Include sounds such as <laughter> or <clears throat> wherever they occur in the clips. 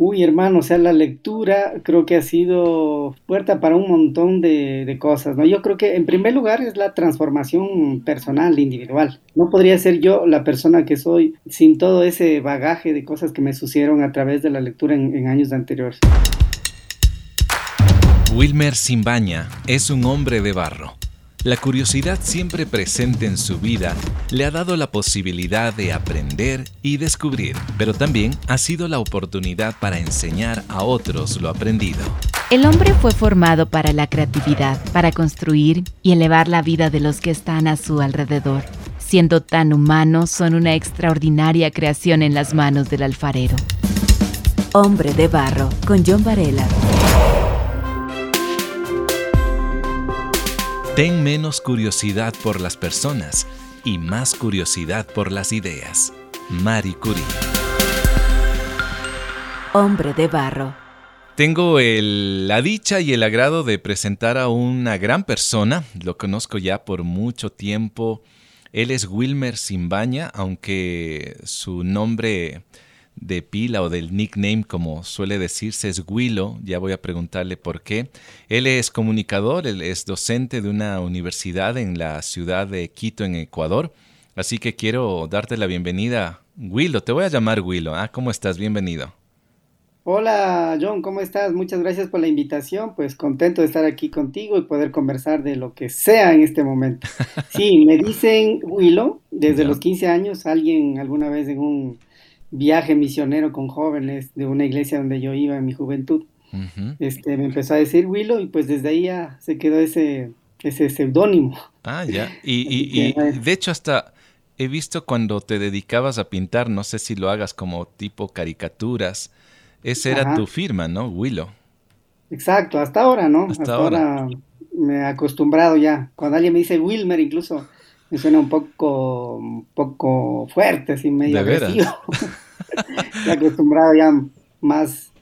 Uy, hermano, o sea, la lectura creo que ha sido puerta para un montón de, de, cosas, ¿no? Yo creo que en primer lugar es la transformación personal, individual. No podría ser yo la persona que soy sin todo ese bagaje de cosas que me sucedieron a través de la lectura en, en años anteriores. Wilmer Simbaña es un hombre de barro la curiosidad siempre presente en su vida le ha dado la posibilidad de aprender y descubrir, pero también ha sido la oportunidad para enseñar a otros lo aprendido. El hombre fue formado para la creatividad, para construir y elevar la vida de los que están a su alrededor. Siendo tan humanos, son una extraordinaria creación en las manos del alfarero. Hombre de Barro, con John Varela. Ten menos curiosidad por las personas y más curiosidad por las ideas. Marie Curie. Hombre de barro. Tengo la dicha y el agrado de presentar a una gran persona. Lo conozco ya por mucho tiempo. Él es Wilmer Simbaña, aunque su nombre de pila o del nickname, como suele decirse, es Willow. Ya voy a preguntarle por qué. Él es comunicador, él es docente de una universidad en la ciudad de Quito, en Ecuador. Así que quiero darte la bienvenida. Willow, te voy a llamar Willow. Ah, ¿cómo estás? Bienvenido. Hola John, ¿cómo estás? Muchas gracias por la invitación. Pues contento de estar aquí contigo y poder conversar de lo que sea en este momento. <laughs> Sí, me dicen Willow desde los 15 años. Alguien alguna vez en un viaje misionero con jóvenes de una iglesia donde yo iba en mi juventud. este, me empezó a decir Willow y pues desde ahí ya se quedó ese, ese seudónimo. Ah, ya. Y, <laughs> de hecho hasta he visto cuando te dedicabas a pintar, no sé si lo hagas como tipo caricaturas, esa era tu firma, ¿no? Willow. Exacto, hasta ahora, ¿no? Hasta, ahora. me he acostumbrado ya. Cuando alguien me dice Wilmer incluso me suena un poco, un poco fuerte, así medio agresivo. <laughs> Estoy acostumbrado ya más,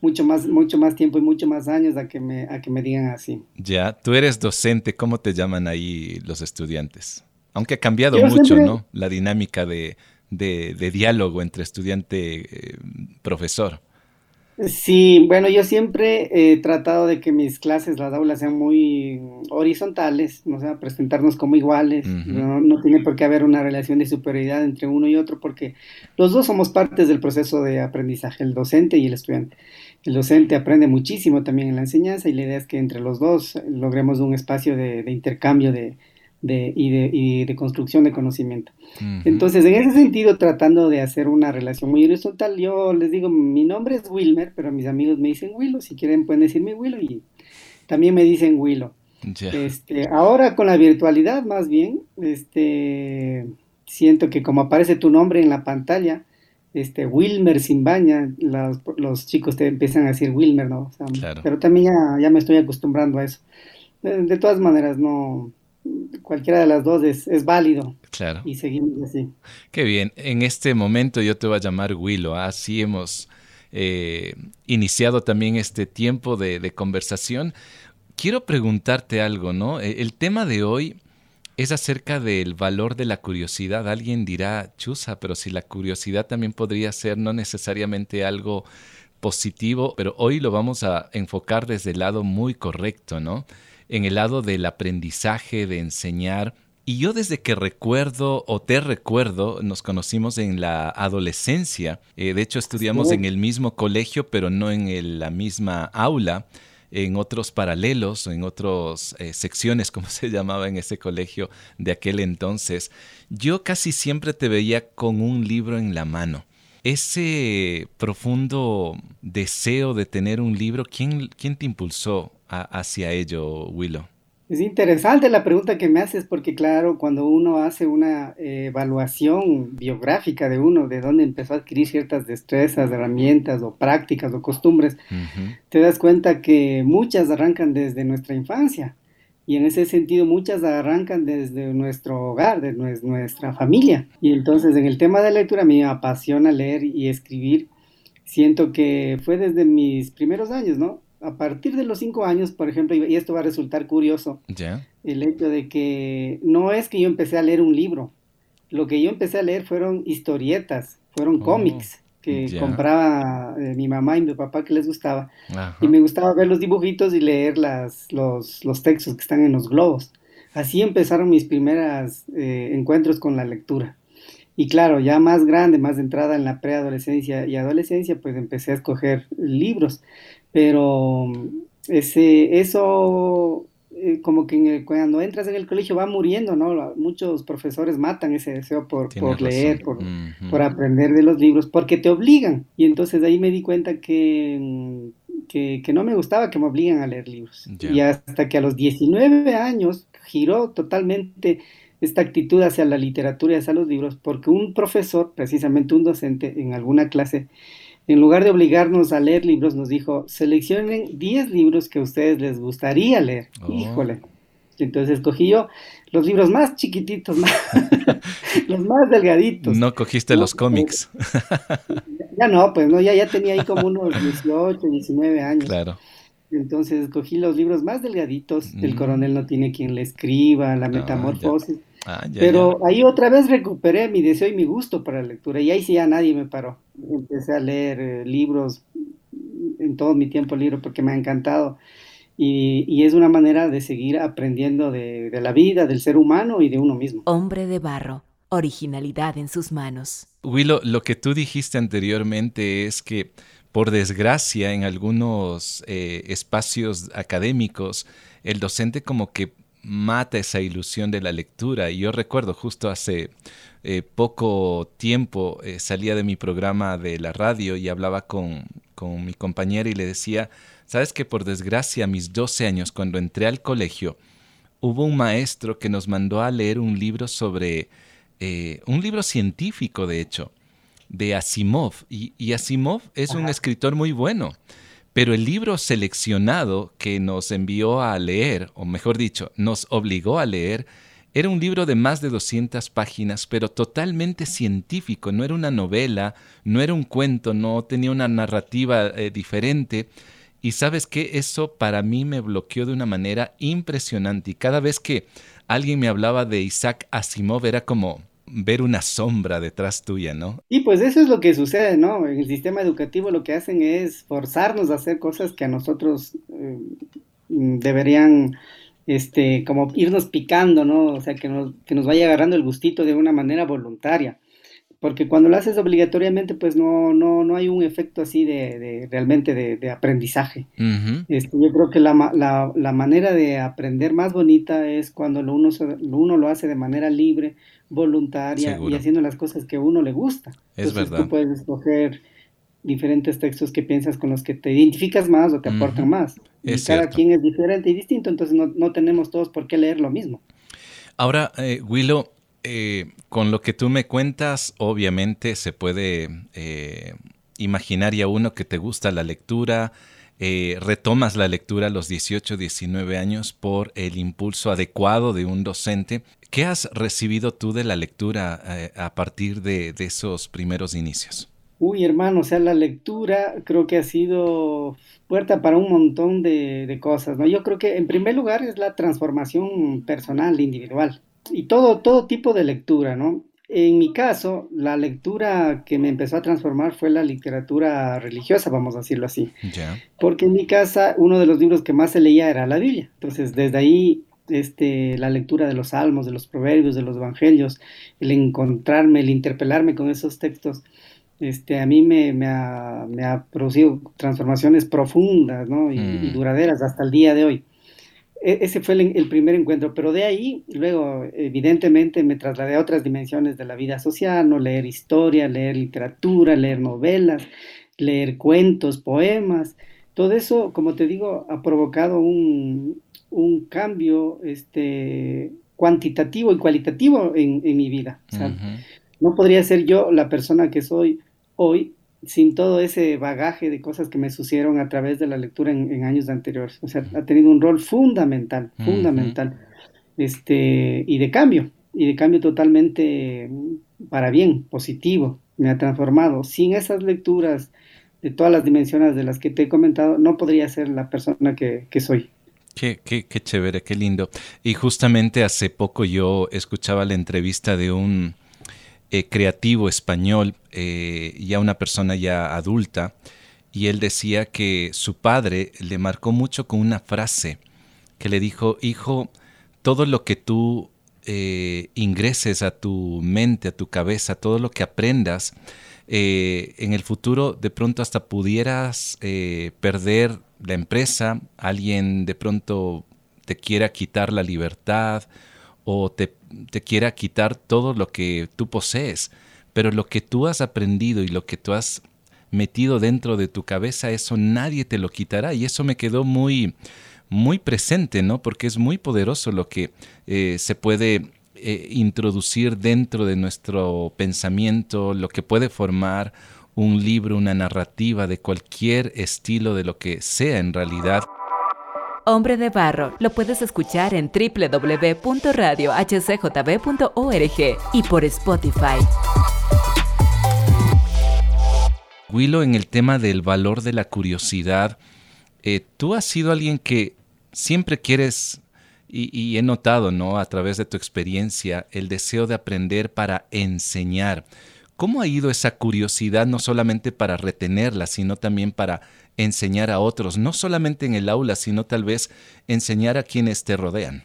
mucho más, mucho más tiempo y mucho más años a que me, a que me digan así. Ya, tú eres docente, ¿cómo te llaman ahí los estudiantes? Aunque ha cambiado mucho, ¿no? La dinámica de, de, de diálogo entre estudiante-profesor. Eh, Sí, bueno, yo siempre he tratado de que mis clases, las aulas sean muy horizontales, o sea, presentarnos como iguales, no, tiene por qué haber una relación de superioridad entre uno y otro, porque los dos somos partes del proceso de aprendizaje, el docente y el estudiante. El docente aprende muchísimo también en la enseñanza y la idea es que entre los dos logremos un espacio de intercambio de, de, y, de, y de construcción de conocimiento. Entonces, en ese sentido, tratando de hacer una relación muy horizontal, yo les digo, mi nombre es Wilmer, pero mis amigos me dicen Willow, si quieren pueden decirme Willow y también me dicen Willow. Este, ahora con la virtualidad más bien, este, siento que como aparece tu nombre en la pantalla, este, Wilmer sin baña, los, los chicos te empiezan a decir Wilmer, ¿no? Pero también ya, ya, me estoy acostumbrando a eso. de todas maneras, no, cualquiera de las dos es, válido. Claro. Y seguimos así. Qué bien. En este momento yo te voy a llamar Willow. Así hemos eh, iniciado también este tiempo de, conversación. Quiero preguntarte algo, ¿no? E, el tema de hoy es acerca del valor de la curiosidad. Alguien dirá, chusa, pero si la curiosidad también podría ser no necesariamente algo positivo, pero hoy lo vamos a enfocar desde el lado muy correcto, ¿no? En el lado del aprendizaje, de enseñar. Y yo desde que recuerdo o te recuerdo, nos conocimos en la adolescencia. Eh, de hecho, estudiamos en el mismo colegio, pero no en la misma aula, en otros paralelos, en otras eh, secciones, <laughs> como se llamaba en ese colegio de aquel entonces. Yo casi siempre te veía con un libro en la mano. Ese profundo deseo de tener un libro, ¿quién, quién te impulsó hacia ello, Willow? Es interesante la pregunta que me haces porque claro, cuando uno hace una eh, evaluación biográfica de uno, de dónde empezó a adquirir ciertas destrezas, herramientas o prácticas o costumbres, te das cuenta que muchas arrancan desde nuestra infancia y en ese sentido muchas arrancan desde nuestro hogar, de nuestra familia. Y entonces en el tema de la lectura a mí me apasiona leer y escribir. Siento que fue desde mis primeros años, ¿no? A partir de los cinco años, por ejemplo, y esto va a resultar curioso, el hecho de que no es que yo empecé a leer un libro, lo que yo empecé a leer fueron historietas, fueron oh. cómics que compraba eh, mi mamá y mi papá que les gustaba. Y me gustaba ver los dibujitos y leer las, los, los textos que están en los globos. Así empezaron mis primeros eh, encuentros con la lectura. Y claro, ya más grande, más de entrada en la preadolescencia y adolescencia, pues empecé a escoger libros. Pero ese, eso eh, como que cuando entras en el colegio va muriendo, ¿no? Muchos profesores matan ese deseo por, por leer, por, por, aprender de los libros, porque te obligan. Y entonces ahí me di cuenta que, que, no me gustaba que me obligan a leer libros. Y hasta que a los 19 años giró totalmente esta actitud hacia la literatura y hacia los libros, porque un profesor, precisamente un docente en alguna clase, en lugar de obligarnos a leer libros, nos dijo, seleccionen 10 libros que a ustedes les gustaría leer. Oh. Híjole. Entonces escogí yo los libros más chiquititos, <laughs> los más delgaditos. No cogiste los cómics. ya, no, pues no, ya, ya tenía ahí como unos 18, 19 años. Claro. Entonces escogí los libros más delgaditos. El mm. coronel no tiene quien le escriba, La metamorfosis. Ah, Pero ahí otra vez recuperé mi deseo y mi gusto para la lectura y ahí sí ya nadie me paró. Empecé a leer eh, libros en todo mi tiempo libre porque me ha encantado y, es una manera de seguir aprendiendo de, de la vida, del ser humano y de uno mismo. Hombre de barro, originalidad en sus manos. Willow, lo que tú dijiste anteriormente es que por desgracia en algunos eh, espacios académicos el docente como que mata esa ilusión de la lectura. Y yo recuerdo justo hace eh, poco tiempo eh, salía de mi programa de la radio y hablaba con, con mi compañera y le decía, sabes que por desgracia a mis 12 años, cuando entré al colegio, hubo un maestro que nos mandó a leer un libro sobre, eh, un libro científico de hecho, de Asimov. Y, Asimov es un escritor muy bueno. Pero el libro seleccionado que nos envió a leer, o mejor dicho, nos obligó a leer, era un libro de más de 200 páginas, pero totalmente científico, no era una novela, no era un cuento, no tenía una narrativa eh, diferente. Y sabes que eso para mí me bloqueó de una manera impresionante. Y cada vez que alguien me hablaba de Isaac Asimov era como, ver una sombra detrás tuya, ¿no? Y pues eso es lo que sucede, ¿no? En el sistema educativo lo que hacen es forzarnos a hacer cosas que a nosotros eh, deberían, este, como irnos picando, ¿no? O sea, que nos, que nos vaya agarrando el gustito de una manera voluntaria. Porque cuando lo haces obligatoriamente, pues no, no, no hay un efecto así de, realmente de, aprendizaje. este, yo creo que la, la, la, manera de aprender más bonita es cuando lo uno, uno lo hace de manera libre, voluntaria y haciendo las cosas que a uno le gusta. Es verdad. Tú puedes escoger diferentes textos que piensas con los que te identificas más o te aportan más. y cada quien es diferente y distinto, entonces no, no, tenemos todos por qué leer lo mismo. Ahora, eh, Willow, eh, con lo que tú me cuentas, obviamente se puede eh, imaginar ya uno que te gusta la lectura, eh, retomas la lectura a los 18, 19 años por el impulso adecuado de un docente. ¿Qué has recibido tú de la lectura eh, a partir de, esos primeros inicios? Uy, hermano, o sea, la lectura creo que ha sido puerta para un montón de, cosas, ¿no? Yo creo que en primer lugar es la transformación personal, individual, y todo, todo tipo de lectura, ¿no? En mi caso, la lectura que me empezó a transformar fue la literatura religiosa, vamos a decirlo así. Porque en mi casa uno de los libros que más se leía era la Biblia. Entonces, desde ahí, este, la lectura de los salmos, de los proverbios, de los evangelios, el encontrarme, el interpelarme con esos textos, este, a mí me, me, ha, producido transformaciones profundas y mm. duraderas hasta el día de hoy. E, ese fue el, primer encuentro, pero de ahí luego evidentemente me trasladé a otras dimensiones de la vida social, no leer historia, leer literatura, leer novelas, leer cuentos, poemas, todo eso, como te digo, ha provocado un, cambio este, cuantitativo y cualitativo en, mi vida. No podría ser yo la persona que soy hoy sin todo ese bagaje de cosas que me sucedieron a través de la lectura en, años anteriores. O sea, ha tenido un rol fundamental, fundamental, este, y de cambio, y de cambio totalmente para bien, positivo, me ha transformado. Sin esas lecturas de todas las dimensiones de las que te he comentado, no podría ser la persona que, soy. Qué, qué, qué chévere, qué lindo. Y justamente hace poco yo escuchaba la entrevista de un eh, creativo español, eh, ya una persona ya adulta, y él decía que su padre le marcó mucho con una frase que le dijo, hijo, todo lo que tú eh, ingreses a tu mente, a tu cabeza, todo lo que aprendas, en el futuro de pronto hasta pudieras perder la empresa, alguien de pronto te quiera quitar la libertad o te, quiera quitar todo lo que tú posees, pero lo que tú has aprendido y lo que tú has metido dentro de tu cabeza, eso nadie te lo quitará y eso me quedó muy, muy presente, ¿no? Porque es muy poderoso lo que eh, se puede eh, introducir dentro de nuestro pensamiento, lo que puede formar un libro, una narrativa de cualquier estilo de lo que sea en realidad. Hombre de Barro lo puedes escuchar en www.radiohcjb.org y por Spotify. Willow, en el tema del valor de la curiosidad, eh, tú has sido alguien que siempre quieres, y, y, he notado, ¿no? A través de tu experiencia, el deseo de aprender para enseñar. ¿Cómo ha ido esa curiosidad no solamente para retenerla, sino también para enseñar a otros, no solamente en el aula, sino tal vez enseñar a quienes te rodean?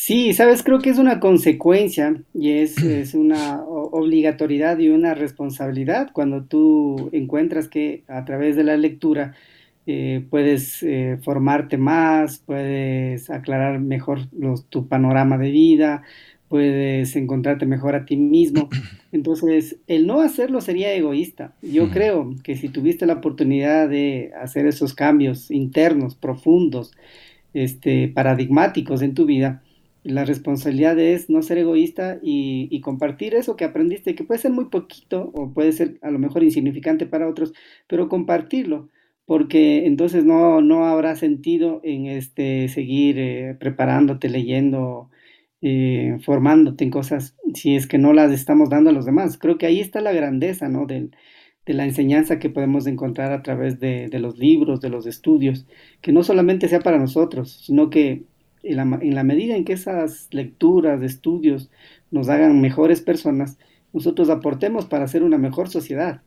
Sí, sabes, creo que es una consecuencia y es, <clears throat> una obligatoriedad y una responsabilidad cuando tú encuentras que a través de la lectura eh, puedes eh, formarte más, puedes aclarar mejor tu panorama de vida, puedes encontrarte mejor a ti mismo. <clears throat> Entonces, el no hacerlo sería egoísta. Yo creo que si tuviste la oportunidad de hacer esos cambios internos, profundos, este, paradigmáticos en tu vida, la responsabilidad es no ser egoísta y, compartir eso que aprendiste, que puede ser muy poquito o puede ser a lo mejor insignificante para otros, pero compartirlo, porque entonces no, no habrá sentido en este, seguir eh, preparándote, leyendo, eh, formándote en cosas si es que no las estamos dando a los demás. Creo que ahí está la grandeza, ¿no? de la enseñanza que podemos encontrar a través de, los libros, de los estudios, que no solamente sea para nosotros, sino que en la, medida en que esas lecturas, estudios nos hagan mejores personas, nosotros aportemos para hacer una mejor sociedad.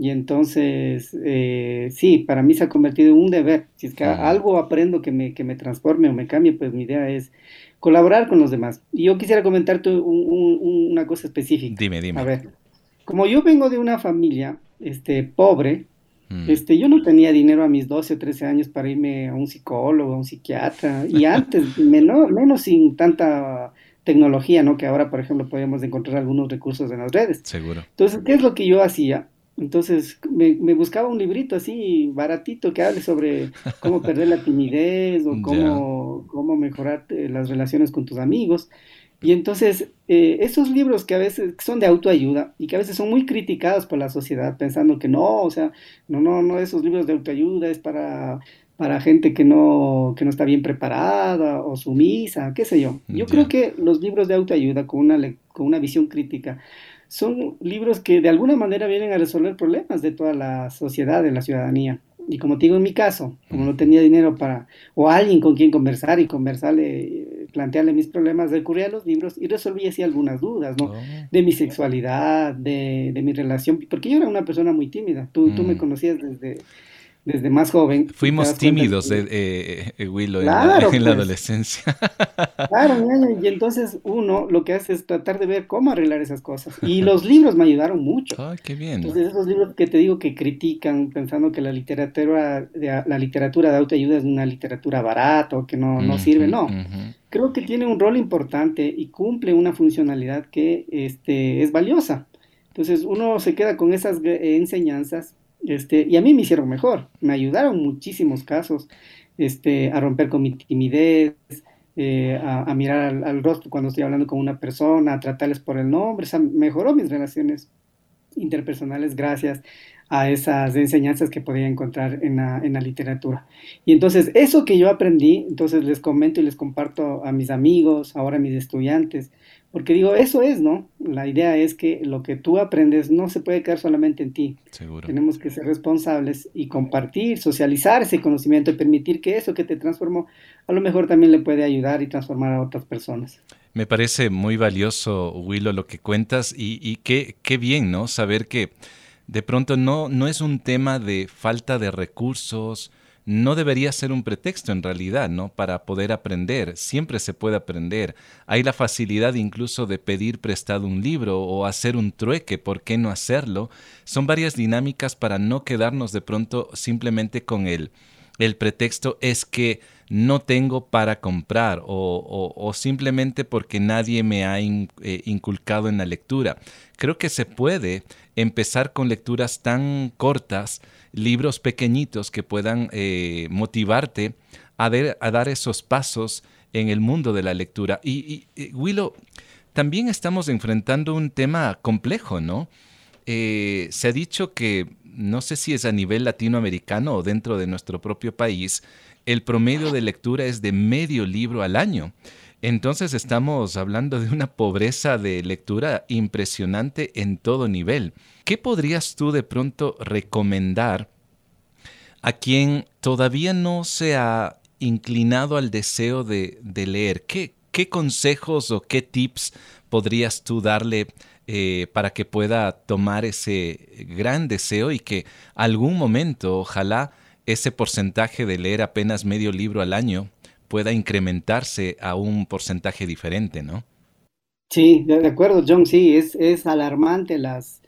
Y entonces, eh, sí, para mí se ha convertido en un deber. Si es que algo aprendo que me, que me transforme o me cambie, pues mi idea es colaborar con los demás. Y yo quisiera comentarte una cosa específica. Dime, dime. A ver, como yo vengo de una familia este, pobre, mm. este, yo no tenía dinero a mis 12 o 13 años para irme a un psicólogo, a un psiquiatra, y <laughs> antes, menos, menos sin tanta tecnología, ¿no? Que ahora, por ejemplo, podemos encontrar algunos recursos en las redes. Seguro. Entonces, ¿qué es lo que yo hacía? Entonces me, buscaba un librito así baratito que hable sobre cómo perder la timidez o <laughs> cómo, cómo mejorar eh, las relaciones con tus amigos. Y entonces eh, esos libros que a veces son de autoayuda y que a veces son muy criticados por la sociedad pensando que no, o sea, no, no, no, esos libros de autoayuda es para, para gente que no, que no está bien preparada o sumisa, qué sé yo. Yo creo que los libros de autoayuda con una, con una visión crítica son libros que de alguna manera vienen a resolver problemas de toda la sociedad, de la ciudadanía. Y como te digo en mi caso, como no tenía dinero para, o alguien con quien conversar y conversarle, plantearle mis problemas, recurría a los libros y resolví así algunas dudas, ¿no? Oh. De mi sexualidad, de, de, mi relación, porque yo era una persona muy tímida. Tú, tú me mm. conocías desde, desde más joven. Fuimos tímidos, eh, eh, eh, Willow, en, la, <laughs> pues. adolescencia. <laughs> Claro, y entonces uno lo que hace es tratar de ver cómo arreglar esas cosas. Y los libros me ayudaron mucho. Ay, qué bien. Entonces esos libros que te digo que critican pensando que la literatura de, la literatura de autoayuda es una literatura barata o que no, no sirve, no. Creo que tiene un rol importante y cumple una funcionalidad que este, es valiosa. Entonces uno se queda con esas enseñanzas este, y a mí me hicieron mejor, me ayudaron muchísimos casos este, a romper con mi timidez, eh, a, mirar al, rostro cuando estoy hablando con una persona, a tratarles por el nombre, o sea, mejoró mis relaciones interpersonales gracias a esas enseñanzas que podía encontrar en la, en la, literatura. Y entonces, eso que yo aprendí, entonces les comento y les comparto a mis amigos, ahora a mis estudiantes, porque digo, eso es, ¿no? La idea es que lo que tú aprendes no se puede quedar solamente en ti. Seguro. Tenemos que ser responsables y compartir, socializar ese conocimiento y permitir que eso que te transformó, a lo mejor también le puede ayudar y transformar a otras personas. Me parece muy valioso, Willow, lo que cuentas y, y qué, qué bien, ¿no? Saber que de pronto no, no es un tema de falta de recursos, no debería ser un pretexto en realidad, ¿no? Para poder aprender. Siempre se puede aprender. Hay la facilidad incluso de pedir prestado un libro o hacer un trueque, ¿por qué no hacerlo? Son varias dinámicas para no quedarnos de pronto simplemente con el, el pretexto es que no tengo para comprar o, simplemente porque nadie me ha eh, inculcado en la lectura. Creo que se puede empezar con lecturas tan cortas, libros pequeñitos que puedan eh, motivarte a, dar esos pasos en el mundo de la lectura. Y, Willow, también estamos enfrentando un tema complejo, ¿no? Eh, se ha dicho que, no sé si es a nivel latinoamericano o dentro de nuestro propio país, el promedio de lectura es de medio libro al año. Entonces estamos hablando de una pobreza de lectura impresionante en todo nivel. ¿Qué podrías tú de pronto recomendar a quien todavía no se ha inclinado al deseo de, leer? ¿Qué, consejos o qué tips podrías tú darle eh, para que pueda tomar ese gran deseo y que algún momento, ojalá, ese porcentaje de leer apenas medio libro al año pueda incrementarse a un porcentaje diferente, ¿no? Sí, de acuerdo, John, sí, es, es alarmante las,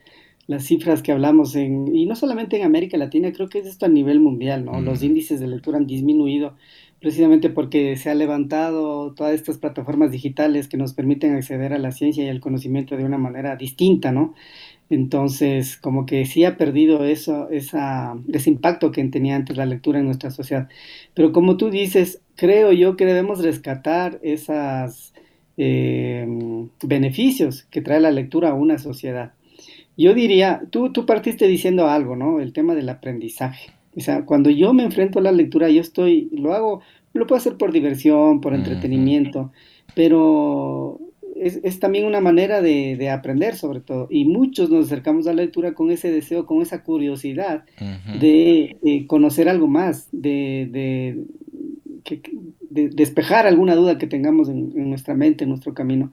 las cifras que hablamos en, y no solamente en América Latina, creo que es esto a nivel mundial, ¿no? Los índices de lectura han disminuido precisamente porque se ha levantado todas estas plataformas digitales que nos permiten acceder a la ciencia y al conocimiento de una manera distinta, ¿no? Entonces, como que sí ha perdido eso, esa, ese impacto que tenía antes la lectura en nuestra sociedad. Pero como tú dices, creo yo que debemos rescatar esos eh, beneficios que trae la lectura a una sociedad. Yo diría, tú, tú partiste diciendo algo, ¿no? El tema del aprendizaje. O sea, cuando yo me enfrento a la lectura, yo estoy, lo hago, lo puedo hacer por diversión, por entretenimiento, pero es, también una manera de, aprender sobre todo. Y muchos nos acercamos a la lectura con ese deseo, con esa curiosidad de, conocer algo más, de, despejar alguna duda que tengamos en, nuestra mente, en nuestro camino.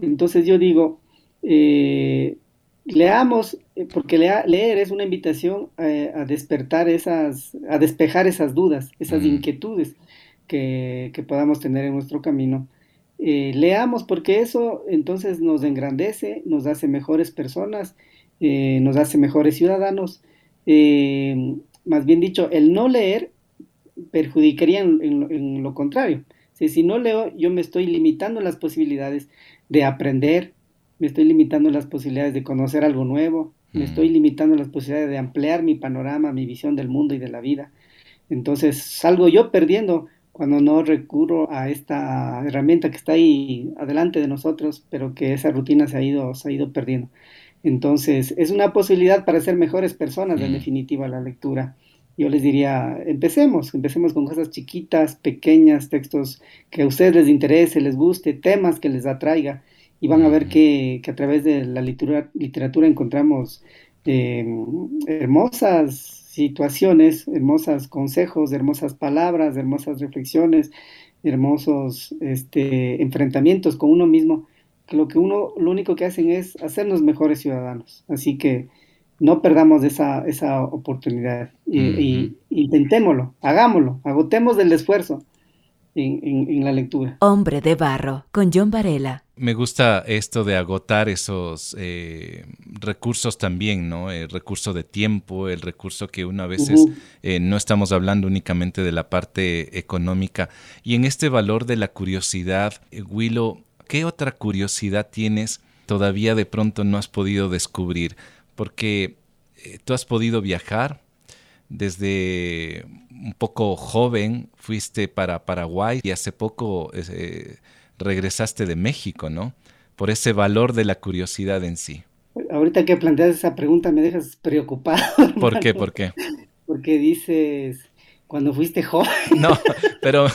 Entonces yo digo, eh, leamos, eh, porque leer es una invitación eh, a despertar esas, a despejar esas dudas, esas inquietudes que, que podamos tener en nuestro camino eh, leamos porque eso entonces nos engrandece, nos hace mejores personas, eh, nos hace mejores ciudadanos. Eh, más bien dicho, el no leer perjudicaría en, lo contrario. Si, no leo, yo me estoy limitando las posibilidades de aprender, me estoy limitando las posibilidades de conocer algo nuevo, me estoy limitando las posibilidades de ampliar mi panorama, mi visión del mundo y de la vida. Entonces salgo yo perdiendo cuando no recurro a esta herramienta que está ahí adelante de nosotros, pero que esa rutina se ha ido, se ha ido perdiendo. Entonces, es una posibilidad para ser mejores personas, en mm. definitiva, la lectura. Yo les diría, empecemos, empecemos con cosas chiquitas, pequeñas, textos que a ustedes les interese, les guste, temas que les atraiga, y van a ver que, que a través de la literatura, literatura encontramos eh, hermosas situaciones, hermosas consejos, hermosas palabras, hermosas reflexiones, hermosos este, enfrentamientos con uno mismo, que lo que uno, lo único que hacen es hacernos mejores ciudadanos. Así que no perdamos esa, esa oportunidad y, intentémoslo, hagámoslo, agotemos del esfuerzo en, la lectura. Hombre de barro, con John Varela. Me gusta esto de agotar esos eh, recursos también, ¿no? El recurso de tiempo, el recurso que una vez eh, no estamos hablando únicamente de la parte económica. Y en este valor de la curiosidad, eh, Willow, ¿qué otra curiosidad tienes todavía de pronto no has podido descubrir? Porque tú has podido viajar, desde un poco joven fuiste para Paraguay y hace poco regresaste de México, ¿no? Por ese valor de la curiosidad en sí. Ahorita que planteas esa pregunta me dejas preocupado. <laughs> ¿Por qué? ¿Por qué? Porque dices, cuando fuiste joven. No, pero...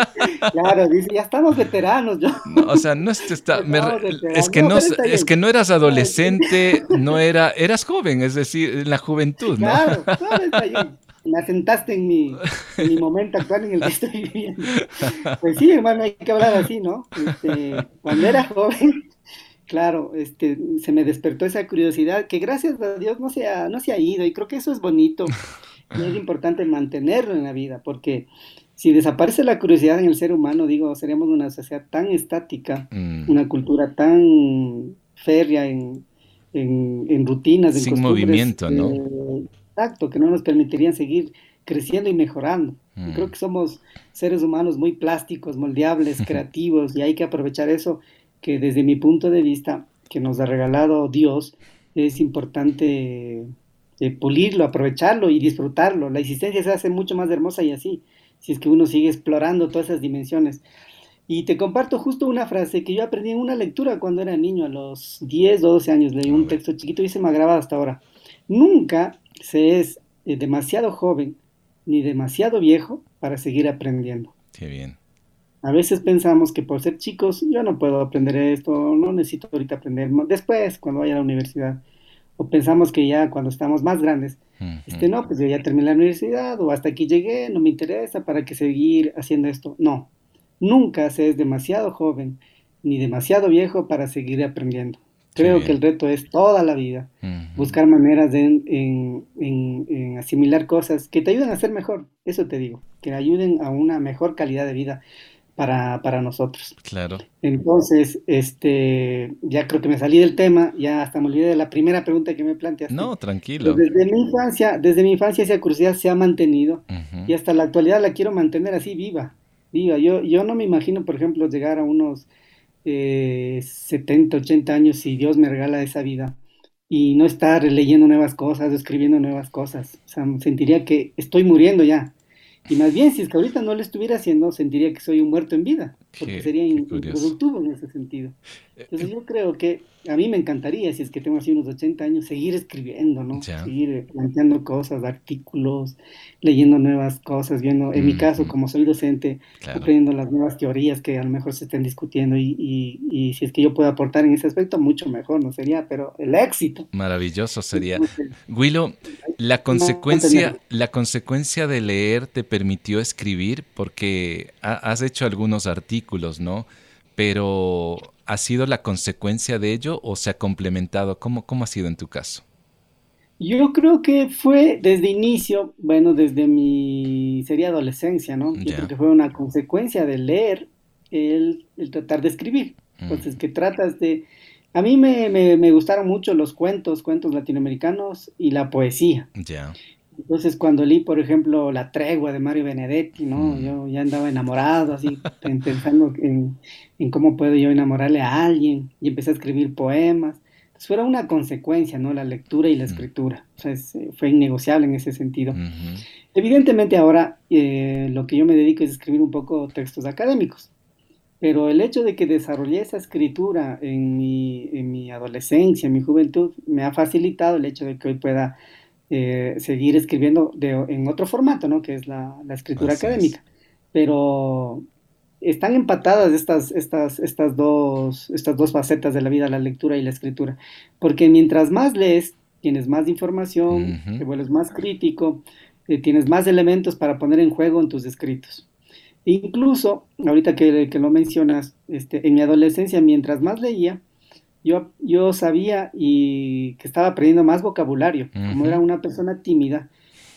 <laughs> claro, dice, ya estamos veteranos. Yo. o sea, no es que está... <laughs> es que no, es que no eras adolescente, no era... Eras joven, es decir, en la juventud, ¿no? Claro, claro, está bien me asentaste en mi, <laughs> en mi momento actual en el que estoy viviendo. Pues sí, hermano, hay que hablar así, ¿no? Este, cuando era joven, claro, este, se me despertó esa curiosidad que gracias a Dios no se ha, no se ha ido y creo que eso es bonito y es importante mantenerlo en la vida porque si desaparece la curiosidad en el ser humano, digo, seríamos una sociedad tan estática, mm. una cultura tan férrea en, en, rutinas, en Sin movimiento, ¿no? Eh, exacto, que no nos permitirían seguir creciendo y mejorando. Mm. Creo que somos seres humanos muy plásticos, moldeables, <laughs> creativos, y hay que aprovechar eso que desde mi punto de vista, que nos ha regalado Dios, es importante eh, pulirlo, aprovecharlo y disfrutarlo. La existencia se hace mucho más hermosa y así, si es que uno sigue explorando todas esas dimensiones. Y te comparto justo una frase que yo aprendí en una lectura cuando era niño, a los 10 o 12 años, leí un texto chiquito y se me ha grabado hasta ahora. Nunca se es eh, demasiado joven ni demasiado viejo para seguir aprendiendo. Qué bien. A veces pensamos que por ser chicos yo no puedo aprender esto, no necesito ahorita aprender, después cuando vaya a la universidad. O pensamos que ya cuando estamos más grandes, este no, pues yo ya terminé la universidad o hasta aquí llegué, no me interesa para qué seguir haciendo esto. No, nunca se es demasiado joven ni demasiado viejo para seguir aprendiendo. Creo que el reto es toda la vida, buscar maneras de en, asimilar cosas que te ayuden a ser mejor, eso te digo, que ayuden a una mejor calidad de vida para, para nosotros. Claro. Entonces, este, ya creo que me salí del tema, ya hasta me olvidé de la primera pregunta que me planteaste. No, tranquilo. desde mi infancia, desde mi infancia esa curiosidad se ha mantenido y hasta la actualidad la quiero mantener así viva, viva. Yo, yo no me imagino, por ejemplo, llegar a unos 70, eh, 80 años si Dios me regala esa vida y no estar leyendo nuevas cosas, escribiendo nuevas cosas. O sea, sentiría que estoy muriendo ya. Y más bien, si es que ahorita no lo estuviera haciendo, sentiría que soy un muerto en vida, porque sería improductivo en ese sentido. Eh, Entonces yo creo que a mí me encantaría, si es que tengo así unos 80 años, seguir escribiendo, ¿no? Seguir planteando cosas, artículos, leyendo nuevas cosas, viendo, en mi caso, como soy docente, aprendiendo las nuevas teorías que a lo mejor se estén discutiendo y, y, si es que yo puedo aportar en ese aspecto, mucho mejor, ¿no? Sería, pero el éxito. Maravilloso sería. Willow, la consecuencia, la consecuencia de leer te permitió escribir porque has hecho algunos artículos, ¿no? Pero ¿ha sido la consecuencia de ello o se ha complementado? ¿Cómo, cómo ha sido en tu caso? Yo creo que fue desde inicio, bueno, desde mi sería adolescencia, ¿no? Yo creo que fue una consecuencia de leer el, tratar de escribir. Entonces, que tratas de... A mí me, me, gustaron mucho los cuentos, cuentos latinoamericanos y la poesía. Ya. Entonces, cuando leí, por ejemplo, La tregua de Mario Benedetti, ¿no? Mm. Yo ya andaba enamorado, así, pensando en, en, cómo puedo yo enamorarle a alguien, y empecé a escribir poemas. Entonces, fue una consecuencia, ¿no? La lectura y la mm. escritura. O sea, eh, fue innegociable en ese sentido. Evidentemente, ahora eh, lo que yo me dedico es escribir un poco textos académicos. Pero el hecho de que desarrollé esa escritura en mi, en mi adolescencia, en mi juventud, me ha facilitado el hecho de que hoy pueda eh, seguir escribiendo en otro formato, ¿no? Que es la, escritura académica. Pero están empatadas estas, estas, estas, dos, estas dos facetas de la vida, la lectura y la escritura. Porque mientras más lees, tienes más información, te vuelves más crítico, eh, tienes más elementos para poner en juego en tus escritos. Incluso, ahorita que, que lo mencionas, este, en mi adolescencia, mientras más leía, yo, yo sabía y que estaba aprendiendo más vocabulario. Como era una persona tímida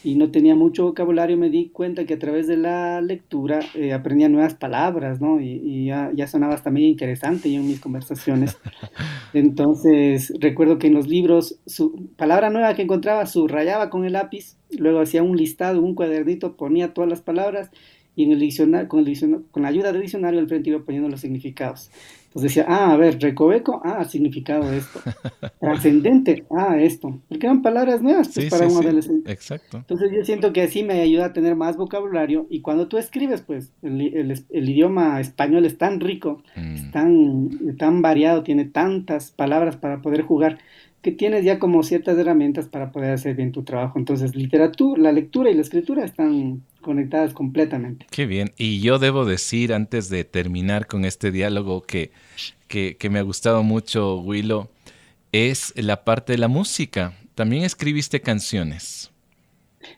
y no tenía mucho vocabulario, me di cuenta que a través de la lectura eh, aprendía nuevas palabras, ¿no? Y, ya, ya, sonaba hasta medio interesante yo en mis conversaciones. <laughs> Entonces, recuerdo que en los libros, su palabra nueva que encontraba, subrayaba con el lápiz, luego hacía un listado, un cuadernito, ponía todas las palabras y en el diccionario, con, el diccionario, con la ayuda del diccionario al frente iba poniendo los significados. Entonces decía, ah, a ver, recoveco, ah, significado esto. <laughs> Trascendente, ah, esto. Porque eran palabras nuevas pues, para un adolescente. Exacto. Entonces yo siento que así me ayuda a tener más vocabulario y cuando tú escribes, pues el, el, idioma español es tan rico, mm. es tan, tan variado, tiene tantas palabras para poder jugar que tienes ya como ciertas herramientas para poder hacer bien tu trabajo. Entonces, literatura, la lectura y la escritura están conectadas completamente. Qué bien. Y yo debo decir, antes de terminar con este diálogo, que, que, que me ha gustado mucho, Willow, es la parte de la música. También escribiste canciones.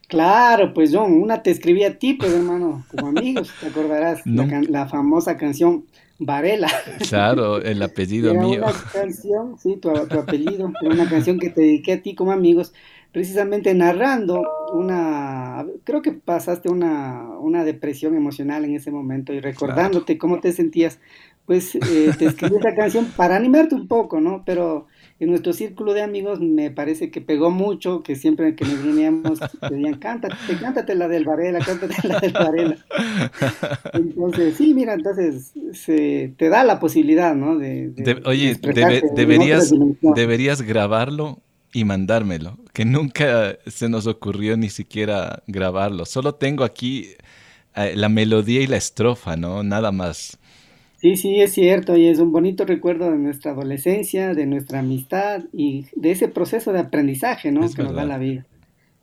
Claro, pues John, una te escribí a ti, pues hermano, como amigos, te acordarás, la, famosa canción Varela. Claro, el <laughs> apellido era mío. Una canción, sí, tu, apellido, era una canción que te dediqué a ti como amigos, precisamente narrando una, creo que pasaste una, una depresión emocional en ese momento y recordándote cómo te sentías, pues eh, te escribí esa canción para animarte un poco, ¿no? Pero en nuestro círculo de amigos me parece que pegó mucho, que siempre que nos reuníamos <laughs> decían, cántate, cántate la del Varela, cántate la del Varela. <laughs> Entonces, sí, mira, entonces se, te da la posibilidad, ¿no? De, oye, deberías, deberías grabarlo y mandármelo, que nunca se nos ocurrió ni siquiera grabarlo. Solo tengo aquí eh, la melodía y la estrofa, ¿no? Nada más. Sí, sí, es cierto, y es un bonito recuerdo de nuestra adolescencia, de nuestra amistad y de ese proceso de aprendizaje, ¿no? que nos da la vida.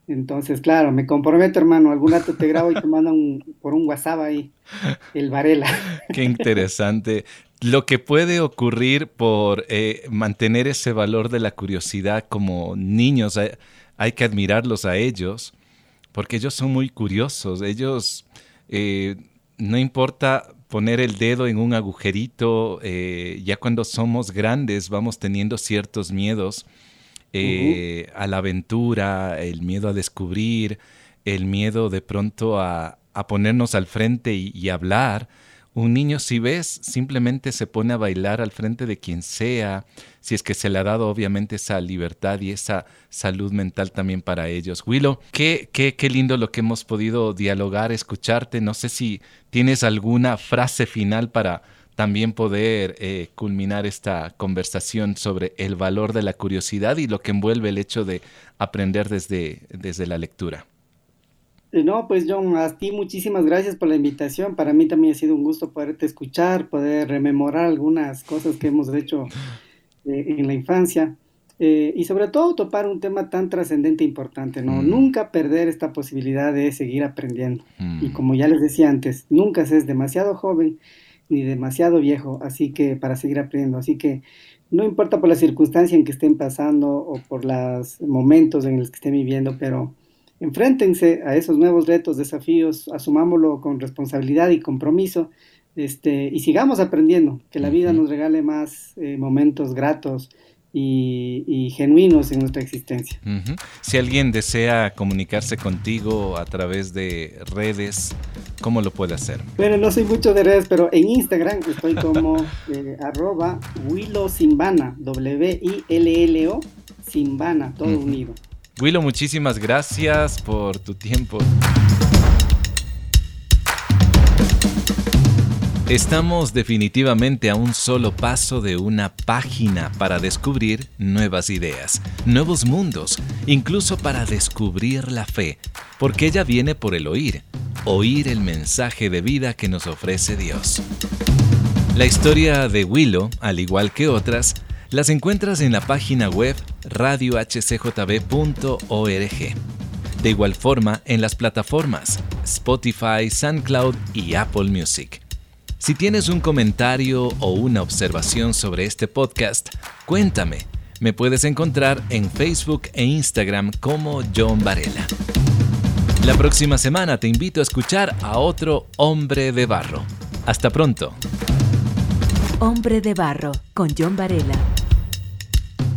Entonces, claro, me comprometo, hermano, algún rato te grabo y te mando por un WhatsApp ahí el Varela. <laughs> Qué interesante. Lo que puede ocurrir por eh, mantener ese valor de la curiosidad como niños, hay, hay, que admirarlos a ellos, porque ellos son muy curiosos, ellos, eh, no importa poner el dedo en un agujerito, eh, ya cuando somos grandes vamos teniendo ciertos miedos eh, a la aventura, el miedo a descubrir, el miedo de pronto a, ponernos al frente y hablar un niño, si ves, simplemente se pone a bailar al frente de quien sea, si es que se le ha dado obviamente esa libertad y esa salud mental también para ellos. Willow, qué, qué, qué lindo lo que hemos podido dialogar, escucharte. No sé si tienes alguna frase final para también poder eh, culminar esta conversación sobre el valor de la curiosidad y lo que envuelve el hecho de aprender desde, desde la lectura. Eh, no, pues John, a ti muchísimas gracias por la invitación. Para mí también ha sido un gusto poderte escuchar, poder rememorar algunas cosas que hemos hecho eh, en la infancia. Eh, y sobre todo topar un tema tan trascendente e importante, ¿no? Mm. Nunca perder esta posibilidad de seguir aprendiendo. Y mm. como ya les decía antes, nunca se es demasiado joven ni demasiado viejo, así que para seguir aprendiendo. Así que no importa por la circunstancia en que estén pasando o por los momentos en los que estén viviendo, pero enfréntense a esos nuevos retos, desafíos, asumámoslo con responsabilidad y compromiso, este, y sigamos aprendiendo, que la vida nos regale más eh, momentos gratos y, genuinos en nuestra existencia. Si alguien desea comunicarse contigo a través de redes, ¿cómo lo puede hacer? Bueno, no soy mucho de redes, pero en Instagram estoy como <laughs> eh, arroba Willow Simbana, W-I-L-L-O, Simbana, todo unido. Willow, muchísimas gracias por tu tiempo. Estamos definitivamente a un solo paso de una página para descubrir nuevas ideas, nuevos mundos, incluso para descubrir la fe, porque ella viene por el oír, oír el mensaje de vida que nos ofrece Dios. La historia de Willow, al igual que otras, las encuentras en la página web radiohcjb.org. De igual forma en las plataformas Spotify, SoundCloud y Apple Music. Si tienes un comentario o una observación sobre este podcast, cuéntame. Me puedes encontrar en Facebook e Instagram como John Varela. La próxima semana te invito a escuchar a otro hombre de barro. Hasta pronto. Hombre de barro con John Varela.